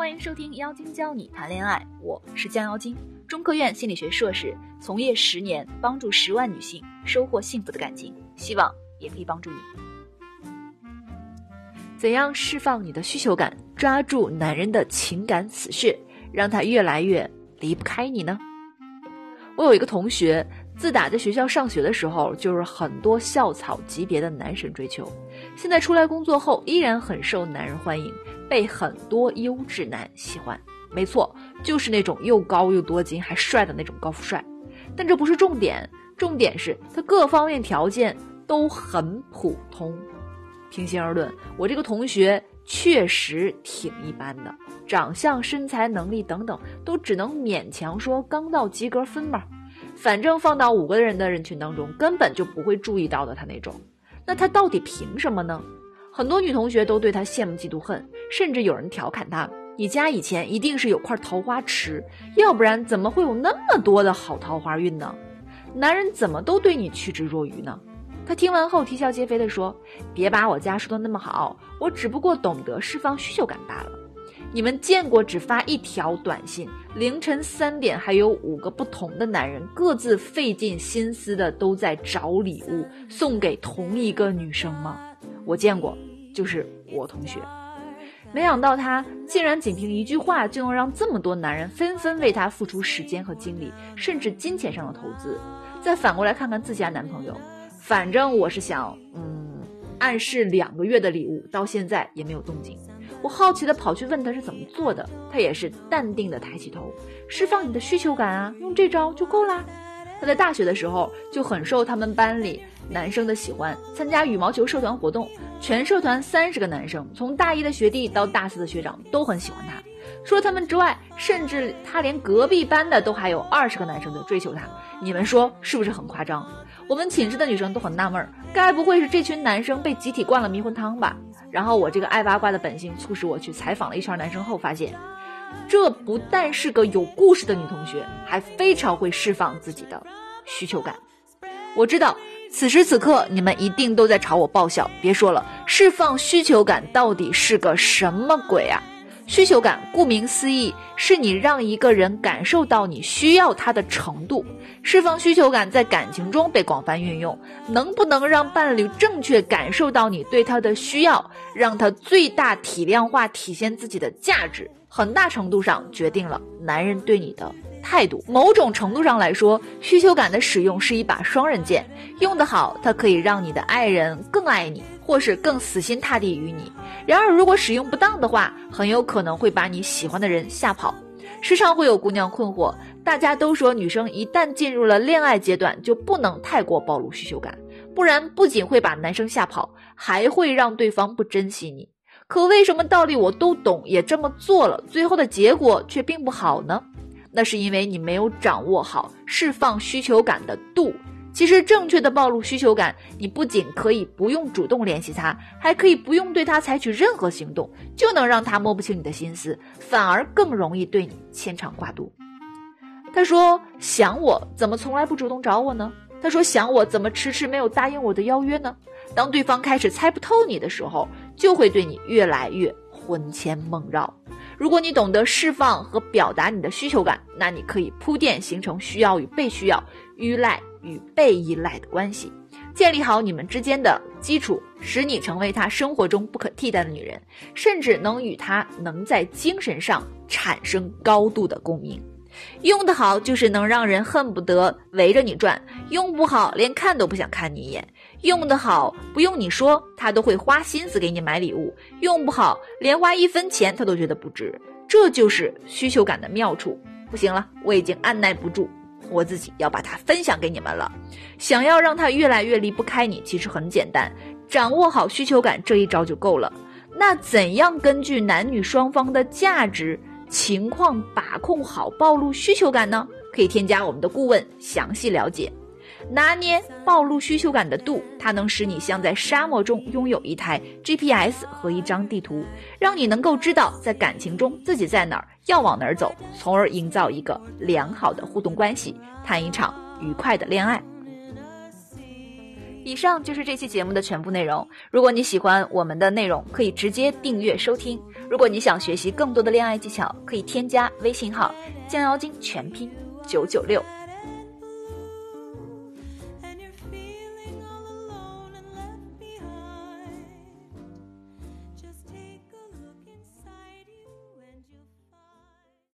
欢迎收听妖精教你谈恋爱，我是江妖精，中科院心理学硕士，从业十年，帮助十万女性收获幸福的感情，希望也可以帮助你。怎样释放你的需求感，抓住男人的情感死穴，让他越来越离不开你呢？我有一个同学，自打在学校上学的时候，就是很多校草级别的男神追求。现在出来工作后，依然很受男人欢迎，被很多优质男喜欢。没错，就是那种又高又多金还帅的那种高富帅。但这不是重点，重点是他各方面条件都很普通。平心而论，我这个同学确实挺一般的，长相、身材、能力等等，都只能勉强说刚到及格分吧。反正放到五个人的人群当中，根本就不会注意到的他那种。那他到底凭什么呢？很多女同学都对他羡慕嫉妒恨，甚至有人调侃他：“你家以前一定是有块桃花池，要不然怎么会有那么多的好桃花运呢？男人怎么都对你趋之若鹜呢？”他听完后啼笑皆非地说：“别把我家说的那么好，我只不过懂得释放需求感罢了。你们见过只发一条短信，凌晨三点还有五个不同的男人各自费尽心思的都在找礼物送给同一个女生吗？我见过，就是我同学。没想到他竟然仅凭一句话就能让这么多男人纷纷为他付出时间和精力，甚至金钱上的投资。再反过来看看自家男朋友。”反正我是想，嗯，暗示两个月的礼物到现在也没有动静。我好奇的跑去问他是怎么做的，他也是淡定的抬起头，释放你的需求感啊，用这招就够啦。他在大学的时候就很受他们班里男生的喜欢，参加羽毛球社团活动，全社团三十个男生，从大一的学弟到大四的学长都很喜欢他。除了他们之外，甚至他连隔壁班的都还有二十个男生在追求他。你们说是不是很夸张？我们寝室的女生都很纳闷，该不会是这群男生被集体灌了迷魂汤吧？然后我这个爱八卦的本性促使我去采访了一圈男生后，发现这不但是个有故事的女同学，还非常会释放自己的需求感。我知道此时此刻你们一定都在朝我爆笑，别说了，释放需求感到底是个什么鬼啊？需求感，顾名思义，是你让一个人感受到你需要他的程度。释放需求感在感情中被广泛运用，能不能让伴侣正确感受到你对他的需要，让他最大体量化体现自己的价值，很大程度上决定了男人对你的态度。某种程度上来说，需求感的使用是一把双刃剑，用得好，它可以让你的爱人更爱你。或是更死心塌地于你。然而，如果使用不当的话，很有可能会把你喜欢的人吓跑。时常会有姑娘困惑，大家都说女生一旦进入了恋爱阶段，就不能太过暴露需求感，不然不仅会把男生吓跑，还会让对方不珍惜你。可为什么道理我都懂，也这么做了，最后的结果却并不好呢？那是因为你没有掌握好释放需求感的度。其实，正确的暴露需求感，你不仅可以不用主动联系他，还可以不用对他采取任何行动，就能让他摸不清你的心思，反而更容易对你牵肠挂肚。他说想我，怎么从来不主动找我呢？他说想我，怎么迟迟没有答应我的邀约呢？当对方开始猜不透你的时候，就会对你越来越魂牵梦绕。如果你懂得释放和表达你的需求感，那你可以铺垫形成需要与被需要、依赖。与被依赖的关系，建立好你们之间的基础，使你成为他生活中不可替代的女人，甚至能与他能在精神上产生高度的共鸣。用得好，就是能让人恨不得围着你转；用不好，连看都不想看你一眼。用得好，不用你说，他都会花心思给你买礼物；用不好，连花一分钱他都觉得不值。这就是需求感的妙处。不行了，我已经按耐不住。我自己要把它分享给你们了。想要让他越来越离不开你，其实很简单，掌握好需求感这一招就够了。那怎样根据男女双方的价值情况把控好暴露需求感呢？可以添加我们的顾问详细了解。拿捏暴露需求感的度，它能使你像在沙漠中拥有一台 GPS 和一张地图，让你能够知道在感情中自己在哪儿，要往哪儿走，从而营造一个良好的互动关系，谈一场愉快的恋爱。以上就是这期节目的全部内容。如果你喜欢我们的内容，可以直接订阅收听。如果你想学习更多的恋爱技巧，可以添加微信号“降妖精”全拼九九六。